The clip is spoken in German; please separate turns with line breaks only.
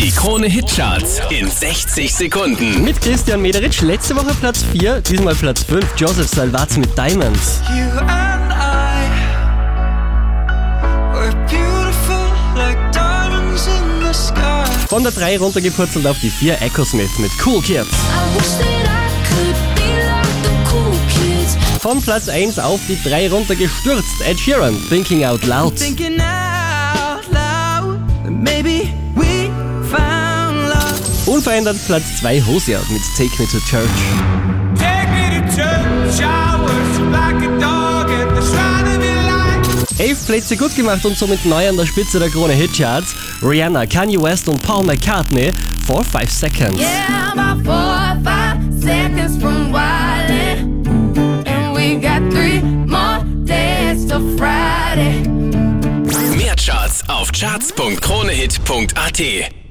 Die Krone Hitcharts in 60 Sekunden.
Mit Christian Mederitsch, letzte Woche Platz 4, diesmal Platz 5, Joseph Salvatz mit Diamonds.
You and I were beautiful like diamonds in the sky.
Von der 3 runtergepurzelt auf die 4, Echo Smith mit Cool Kids.
I wish that I could be like the cool kids.
Von Platz 1 auf die 3 runtergestürzt, Ed Sheeran, Thinking Out Loud.
Thinking out
Unverändert Platz 2, Hosea mit Take Me to Church.
Take me to church, like a dog at the shrine of your light.
Elf Plätze gut gemacht und somit neu an der Spitze der Krone Hitcharts. Rihanna, Kanye West und Paul McCartney, 4 5 Seconds.
Yeah, about four or five seconds from wildin'. And we got three more days till Friday.
Mehr Charts auf charts.kronehit.at.